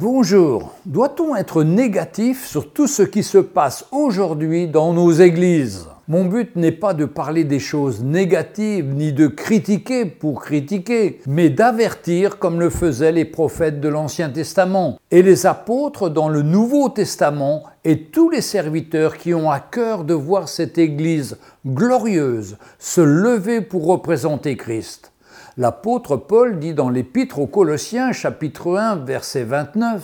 Bonjour. Doit-on être négatif sur tout ce qui se passe aujourd'hui dans nos églises? Mon but n'est pas de parler des choses négatives ni de critiquer pour critiquer, mais d'avertir comme le faisaient les prophètes de l'Ancien Testament et les apôtres dans le Nouveau Testament et tous les serviteurs qui ont à cœur de voir cette Église glorieuse se lever pour représenter Christ. L'apôtre Paul dit dans l'Épître aux Colossiens chapitre 1 verset 29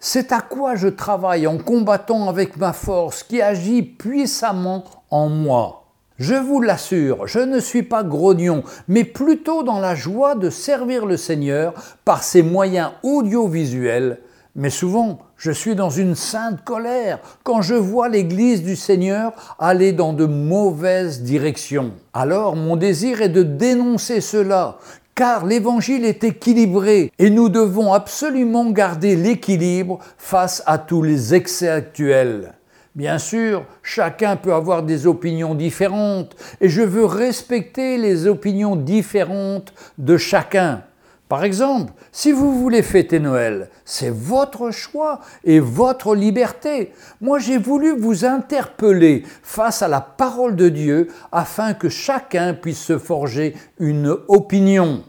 C'est à quoi je travaille en combattant avec ma force qui agit puissamment en moi? Je vous l'assure, je ne suis pas grognon, mais plutôt dans la joie de servir le Seigneur par ses moyens audiovisuels mais souvent, je suis dans une sainte colère quand je vois l'Église du Seigneur aller dans de mauvaises directions. Alors mon désir est de dénoncer cela, car l'Évangile est équilibré et nous devons absolument garder l'équilibre face à tous les excès actuels. Bien sûr, chacun peut avoir des opinions différentes et je veux respecter les opinions différentes de chacun. Par exemple, si vous voulez fêter Noël, c'est votre choix et votre liberté. Moi, j'ai voulu vous interpeller face à la parole de Dieu afin que chacun puisse se forger une opinion.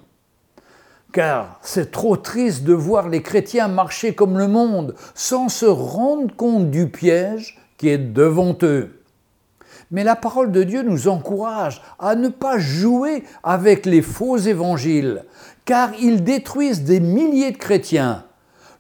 Car c'est trop triste de voir les chrétiens marcher comme le monde sans se rendre compte du piège qui est devant eux. Mais la parole de Dieu nous encourage à ne pas jouer avec les faux évangiles, car ils détruisent des milliers de chrétiens.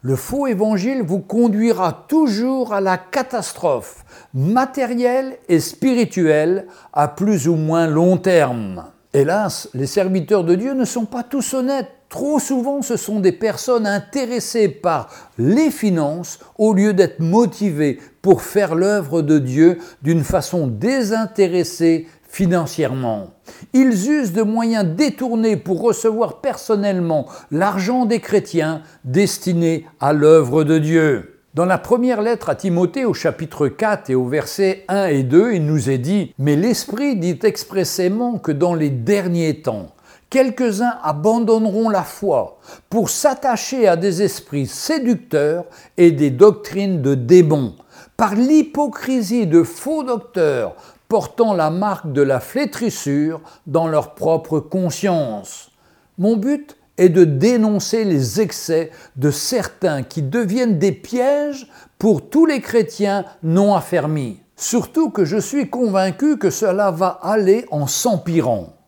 Le faux évangile vous conduira toujours à la catastrophe matérielle et spirituelle à plus ou moins long terme. Hélas, les serviteurs de Dieu ne sont pas tous honnêtes. Trop souvent, ce sont des personnes intéressées par les finances au lieu d'être motivées pour faire l'œuvre de Dieu d'une façon désintéressée financièrement. Ils usent de moyens détournés pour recevoir personnellement l'argent des chrétiens destiné à l'œuvre de Dieu. Dans la première lettre à Timothée au chapitre 4 et au verset 1 et 2, il nous est dit, Mais l'Esprit dit expressément que dans les derniers temps, quelques-uns abandonneront la foi pour s'attacher à des esprits séducteurs et des doctrines de démons, par l'hypocrisie de faux docteurs portant la marque de la flétrissure dans leur propre conscience. Mon but est de dénoncer les excès de certains qui deviennent des pièges pour tous les chrétiens non affermis. Surtout que je suis convaincu que cela va aller en s'empirant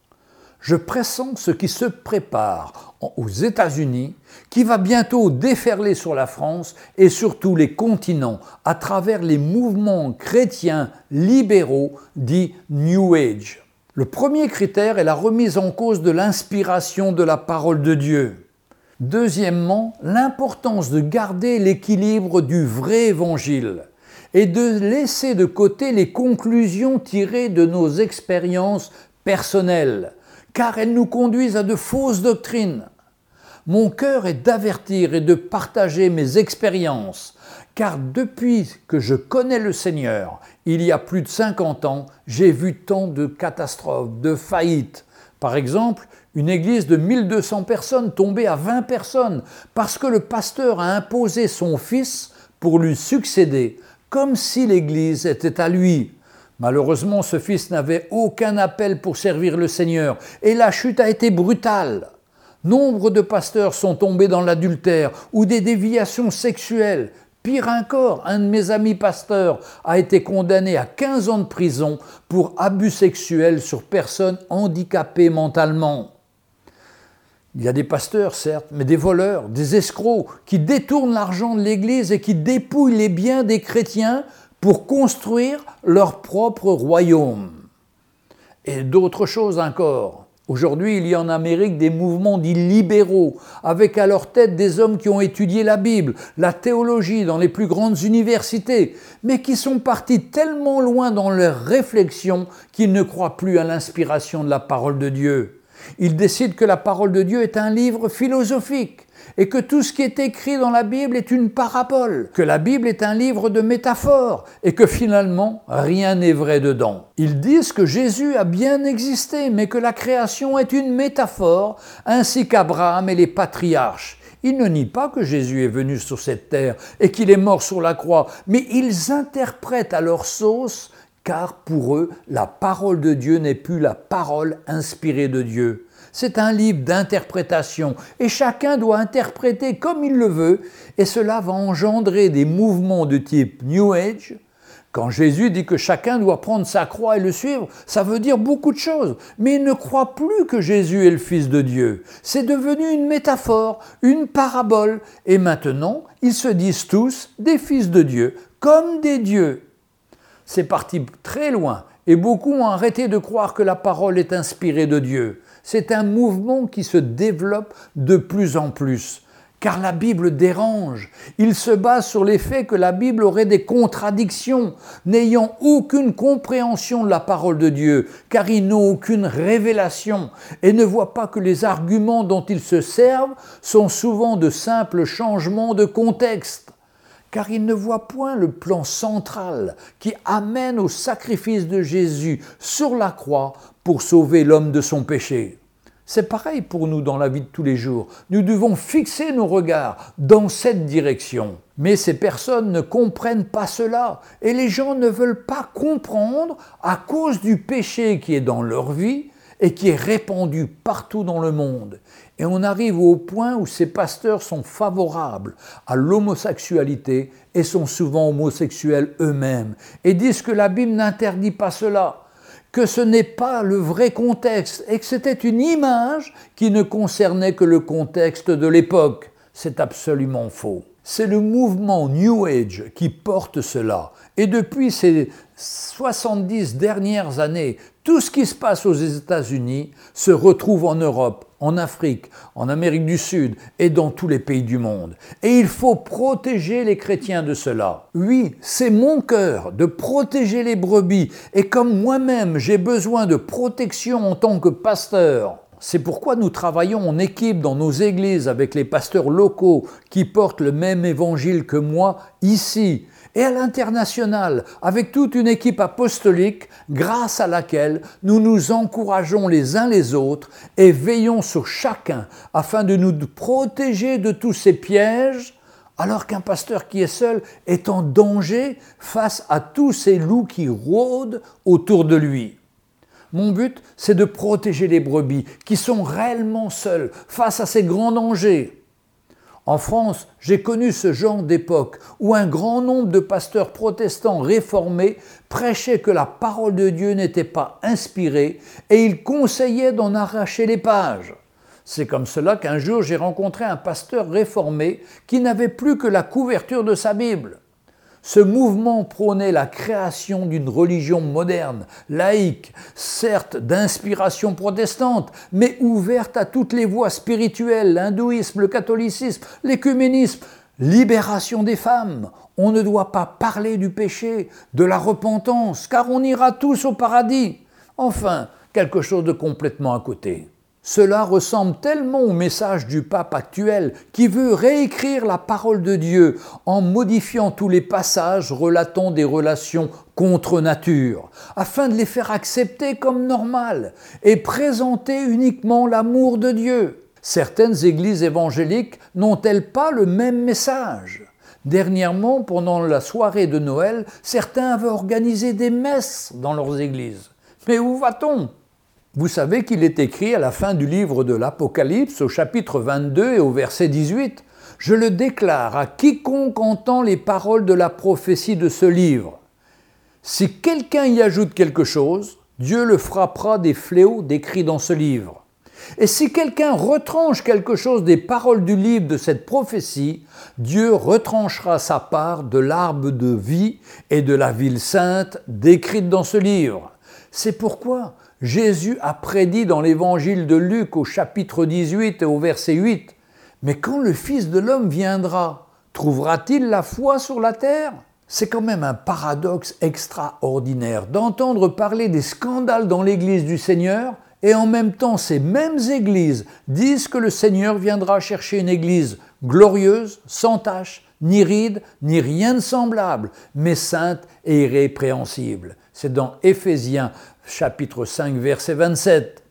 je pressens ce qui se prépare aux États-Unis, qui va bientôt déferler sur la France et sur tous les continents à travers les mouvements chrétiens libéraux dits New Age. Le premier critère est la remise en cause de l'inspiration de la parole de Dieu. Deuxièmement, l'importance de garder l'équilibre du vrai évangile et de laisser de côté les conclusions tirées de nos expériences personnelles car elles nous conduisent à de fausses doctrines. Mon cœur est d'avertir et de partager mes expériences, car depuis que je connais le Seigneur, il y a plus de 50 ans, j'ai vu tant de catastrophes, de faillites. Par exemple, une église de 1200 personnes tombée à 20 personnes parce que le pasteur a imposé son fils pour lui succéder, comme si l'église était à lui. Malheureusement, ce fils n'avait aucun appel pour servir le Seigneur, et la chute a été brutale. Nombre de pasteurs sont tombés dans l'adultère ou des déviations sexuelles. Pire encore, un de mes amis pasteurs a été condamné à 15 ans de prison pour abus sexuels sur personnes handicapées mentalement. Il y a des pasteurs, certes, mais des voleurs, des escrocs qui détournent l'argent de l'Église et qui dépouillent les biens des chrétiens pour construire leur propre royaume. Et d'autres choses encore. Aujourd'hui, il y a en Amérique des mouvements dits libéraux, avec à leur tête des hommes qui ont étudié la Bible, la théologie dans les plus grandes universités, mais qui sont partis tellement loin dans leurs réflexions qu'ils ne croient plus à l'inspiration de la parole de Dieu. Ils décident que la parole de Dieu est un livre philosophique, et que tout ce qui est écrit dans la Bible est une parabole, que la Bible est un livre de métaphores et que finalement rien n'est vrai dedans. Ils disent que Jésus a bien existé, mais que la création est une métaphore, ainsi qu'Abraham et les patriarches. Ils ne nient pas que Jésus est venu sur cette terre et qu'il est mort sur la croix, mais ils interprètent à leur sauce, car pour eux, la parole de Dieu n'est plus la parole inspirée de Dieu. C'est un livre d'interprétation et chacun doit interpréter comme il le veut et cela va engendrer des mouvements de type New Age, quand Jésus dit que chacun doit prendre sa croix et le suivre, ça veut dire beaucoup de choses. Mais ils ne croient plus que Jésus est le Fils de Dieu. C'est devenu une métaphore, une parabole. Et maintenant, ils se disent tous des fils de Dieu, comme des dieux. C'est parti très loin. Et beaucoup ont arrêté de croire que la parole est inspirée de Dieu. C'est un mouvement qui se développe de plus en plus car la Bible dérange. Il se base sur l'effet que la Bible aurait des contradictions, n'ayant aucune compréhension de la parole de Dieu, car ils n'ont aucune révélation et ne voient pas que les arguments dont ils se servent sont souvent de simples changements de contexte car ils ne voient point le plan central qui amène au sacrifice de Jésus sur la croix pour sauver l'homme de son péché. C'est pareil pour nous dans la vie de tous les jours. Nous devons fixer nos regards dans cette direction. Mais ces personnes ne comprennent pas cela et les gens ne veulent pas comprendre à cause du péché qui est dans leur vie et qui est répandu partout dans le monde. Et on arrive au point où ces pasteurs sont favorables à l'homosexualité et sont souvent homosexuels eux-mêmes et disent que la Bible n'interdit pas cela que ce n'est pas le vrai contexte et que c'était une image qui ne concernait que le contexte de l'époque. C'est absolument faux. C'est le mouvement New Age qui porte cela. Et depuis ces 70 dernières années, tout ce qui se passe aux États-Unis se retrouve en Europe, en Afrique, en Amérique du Sud et dans tous les pays du monde. Et il faut protéger les chrétiens de cela. Oui, c'est mon cœur de protéger les brebis. Et comme moi-même j'ai besoin de protection en tant que pasteur, c'est pourquoi nous travaillons en équipe dans nos églises avec les pasteurs locaux qui portent le même évangile que moi ici et à l'international, avec toute une équipe apostolique grâce à laquelle nous nous encourageons les uns les autres et veillons sur chacun afin de nous protéger de tous ces pièges, alors qu'un pasteur qui est seul est en danger face à tous ces loups qui rôdent autour de lui. Mon but, c'est de protéger les brebis qui sont réellement seuls face à ces grands dangers. En France, j'ai connu ce genre d'époque où un grand nombre de pasteurs protestants réformés prêchaient que la parole de Dieu n'était pas inspirée et ils conseillaient d'en arracher les pages. C'est comme cela qu'un jour j'ai rencontré un pasteur réformé qui n'avait plus que la couverture de sa Bible. Ce mouvement prônait la création d'une religion moderne, laïque, certes d'inspiration protestante, mais ouverte à toutes les voies spirituelles, l'hindouisme, le catholicisme, l'écuménisme, libération des femmes. On ne doit pas parler du péché, de la repentance, car on ira tous au paradis. Enfin, quelque chose de complètement à côté. Cela ressemble tellement au message du pape actuel qui veut réécrire la parole de Dieu en modifiant tous les passages relatant des relations contre nature, afin de les faire accepter comme normales et présenter uniquement l'amour de Dieu. Certaines églises évangéliques n'ont-elles pas le même message? Dernièrement, pendant la soirée de Noël, certains avaient organisé des messes dans leurs églises. Mais où va-t-on? Vous savez qu'il est écrit à la fin du livre de l'Apocalypse, au chapitre 22 et au verset 18, Je le déclare à quiconque entend les paroles de la prophétie de ce livre. Si quelqu'un y ajoute quelque chose, Dieu le frappera des fléaux décrits dans ce livre. Et si quelqu'un retranche quelque chose des paroles du livre de cette prophétie, Dieu retranchera sa part de l'arbre de vie et de la ville sainte décrite dans ce livre. C'est pourquoi Jésus a prédit dans l'évangile de Luc au chapitre 18 et au verset 8, Mais quand le Fils de l'homme viendra, trouvera-t-il la foi sur la terre? C'est quand même un paradoxe extraordinaire d'entendre parler des scandales dans l'Église du Seigneur et en même temps ces mêmes églises disent que le Seigneur viendra chercher une Église glorieuse, sans tache, ni ride, ni rien de semblable, mais sainte et irrépréhensible. C'est dans Éphésiens chapitre 5 verset 27.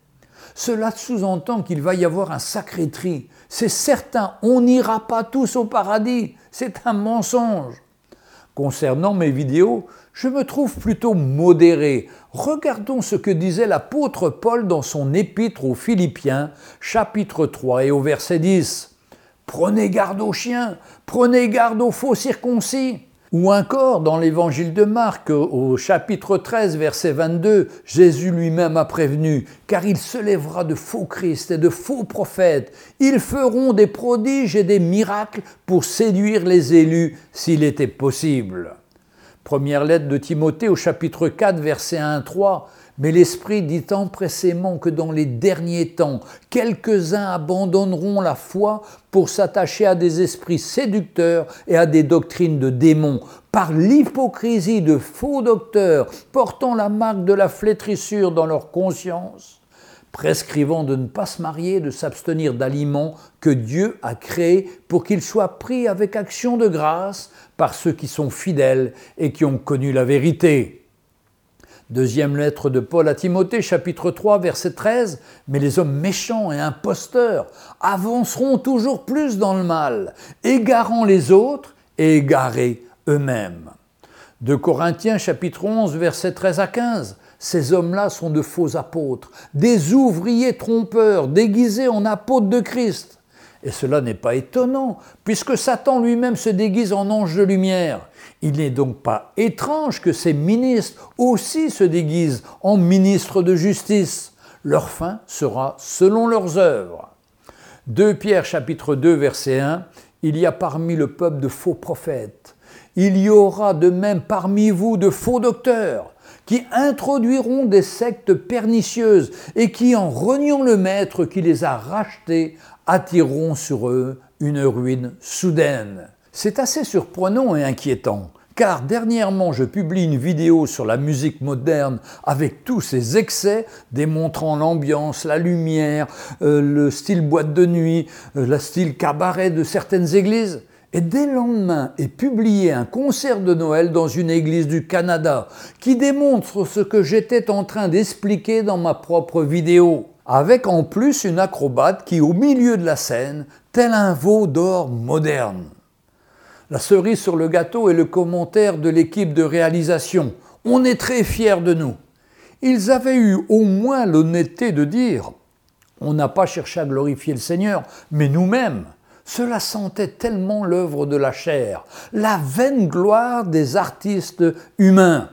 Cela sous-entend qu'il va y avoir un sacré tri. C'est certain, on n'ira pas tous au paradis. C'est un mensonge. Concernant mes vidéos, je me trouve plutôt modéré. Regardons ce que disait l'apôtre Paul dans son épître aux Philippiens, chapitre 3 et au verset 10. Prenez garde aux chiens, prenez garde aux faux circoncis. Ou encore dans l'évangile de Marc au chapitre 13 verset 22, Jésus lui-même a prévenu, car il se lèvera de faux Christ et de faux prophètes. Ils feront des prodiges et des miracles pour séduire les élus s'il était possible. Première lettre de Timothée au chapitre 4 verset 1 3, mais l'Esprit dit empressément que dans les derniers temps, quelques-uns abandonneront la foi pour s'attacher à des esprits séducteurs et à des doctrines de démons, par l'hypocrisie de faux docteurs portant la marque de la flétrissure dans leur conscience prescrivant de ne pas se marier, de s'abstenir d'aliments que Dieu a créés pour qu'ils soient pris avec action de grâce par ceux qui sont fidèles et qui ont connu la vérité. Deuxième lettre de Paul à Timothée, chapitre 3, verset 13. Mais les hommes méchants et imposteurs avanceront toujours plus dans le mal, égarant les autres et égarés eux-mêmes. De Corinthiens, chapitre 11, verset 13 à 15. Ces hommes-là sont de faux apôtres, des ouvriers trompeurs, déguisés en apôtres de Christ. Et cela n'est pas étonnant, puisque Satan lui-même se déguise en ange de lumière. Il n'est donc pas étrange que ces ministres aussi se déguisent en ministres de justice. Leur fin sera selon leurs œuvres. 2 Pierre chapitre 2 verset 1, il y a parmi le peuple de faux prophètes. Il y aura de même parmi vous de faux docteurs qui introduiront des sectes pernicieuses et qui, en reniant le maître qui les a rachetés, attireront sur eux une ruine soudaine. C'est assez surprenant et inquiétant, car dernièrement je publie une vidéo sur la musique moderne avec tous ses excès, démontrant l'ambiance, la lumière, euh, le style boîte de nuit, euh, le style cabaret de certaines églises. Et dès le lendemain est publié un concert de Noël dans une église du Canada qui démontre ce que j'étais en train d'expliquer dans ma propre vidéo avec en plus une acrobate qui, au milieu de la scène, tel un veau d'or moderne. La cerise sur le gâteau est le commentaire de l'équipe de réalisation. On est très fiers de nous. Ils avaient eu au moins l'honnêteté de dire on n'a pas cherché à glorifier le Seigneur, mais nous-mêmes. Cela sentait tellement l'œuvre de la chair, la vaine gloire des artistes humains.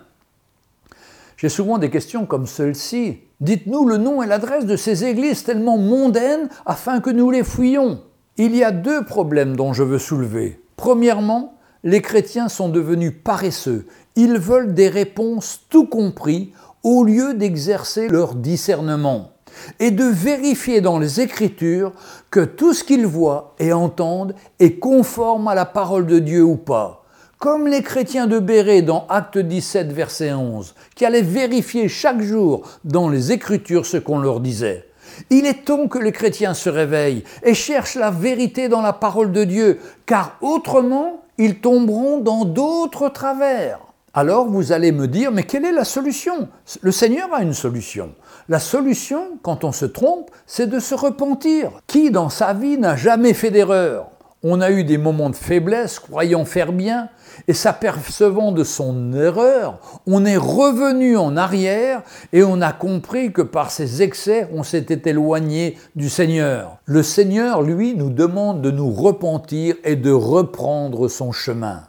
J'ai souvent des questions comme celle-ci. Dites-nous le nom et l'adresse de ces églises tellement mondaines afin que nous les fouillions. Il y a deux problèmes dont je veux soulever. Premièrement, les chrétiens sont devenus paresseux. Ils veulent des réponses tout compris au lieu d'exercer leur discernement et de vérifier dans les Écritures que tout ce qu'ils voient et entendent est conforme à la parole de Dieu ou pas comme les chrétiens de Béret dans Acte 17, verset 11, qui allaient vérifier chaque jour dans les Écritures ce qu'on leur disait. Il est temps que les chrétiens se réveillent et cherchent la vérité dans la parole de Dieu, car autrement, ils tomberont dans d'autres travers. Alors vous allez me dire, mais quelle est la solution? Le Seigneur a une solution. La solution, quand on se trompe, c'est de se repentir. Qui dans sa vie n'a jamais fait d'erreur? On a eu des moments de faiblesse, croyant faire bien, et s'apercevant de son erreur, on est revenu en arrière et on a compris que par ses excès, on s'était éloigné du Seigneur. Le Seigneur, lui, nous demande de nous repentir et de reprendre son chemin.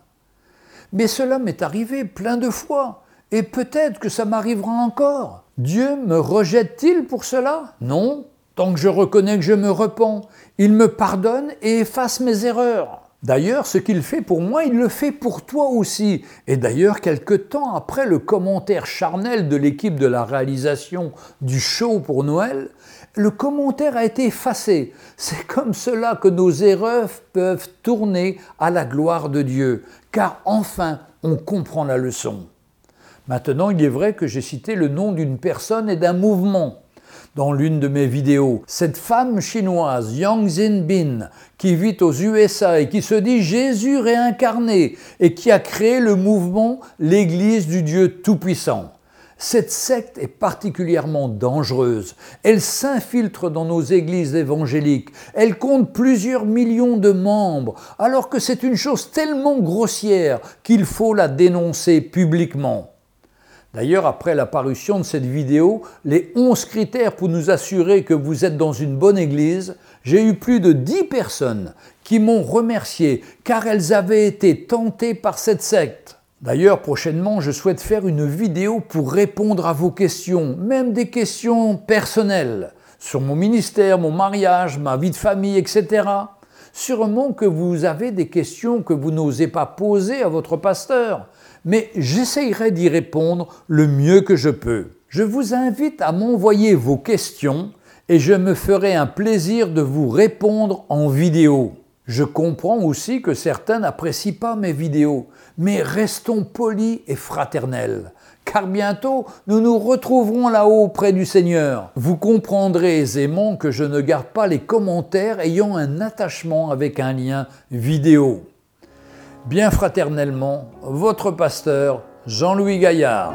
Mais cela m'est arrivé plein de fois, et peut-être que ça m'arrivera encore. Dieu me rejette-t-il pour cela? Non, tant je reconnais que je me repens, il me pardonne et efface mes erreurs. D'ailleurs, ce qu'il fait pour moi, il le fait pour toi aussi. Et d'ailleurs, quelque temps après le commentaire charnel de l'équipe de la réalisation du show pour Noël, le commentaire a été effacé. C'est comme cela que nos erreurs peuvent tourner à la gloire de Dieu, car enfin, on comprend la leçon. Maintenant, il est vrai que j'ai cité le nom d'une personne et d'un mouvement dans l'une de mes vidéos. Cette femme chinoise, Yang Zinbin, qui vit aux USA et qui se dit Jésus réincarné et qui a créé le mouvement l'Église du Dieu Tout-Puissant. Cette secte est particulièrement dangereuse. Elle s'infiltre dans nos églises évangéliques. Elle compte plusieurs millions de membres, alors que c'est une chose tellement grossière qu'il faut la dénoncer publiquement. D'ailleurs, après la parution de cette vidéo, les 11 critères pour nous assurer que vous êtes dans une bonne église, j'ai eu plus de 10 personnes qui m'ont remercié car elles avaient été tentées par cette secte. D'ailleurs, prochainement, je souhaite faire une vidéo pour répondre à vos questions, même des questions personnelles, sur mon ministère, mon mariage, ma vie de famille, etc. Sûrement que vous avez des questions que vous n'osez pas poser à votre pasteur, mais j'essayerai d'y répondre le mieux que je peux. Je vous invite à m'envoyer vos questions et je me ferai un plaisir de vous répondre en vidéo. Je comprends aussi que certains n'apprécient pas mes vidéos, mais restons polis et fraternels, car bientôt nous nous retrouverons là-haut près du Seigneur. Vous comprendrez aisément que je ne garde pas les commentaires ayant un attachement avec un lien vidéo. Bien fraternellement, votre pasteur Jean-Louis Gaillard.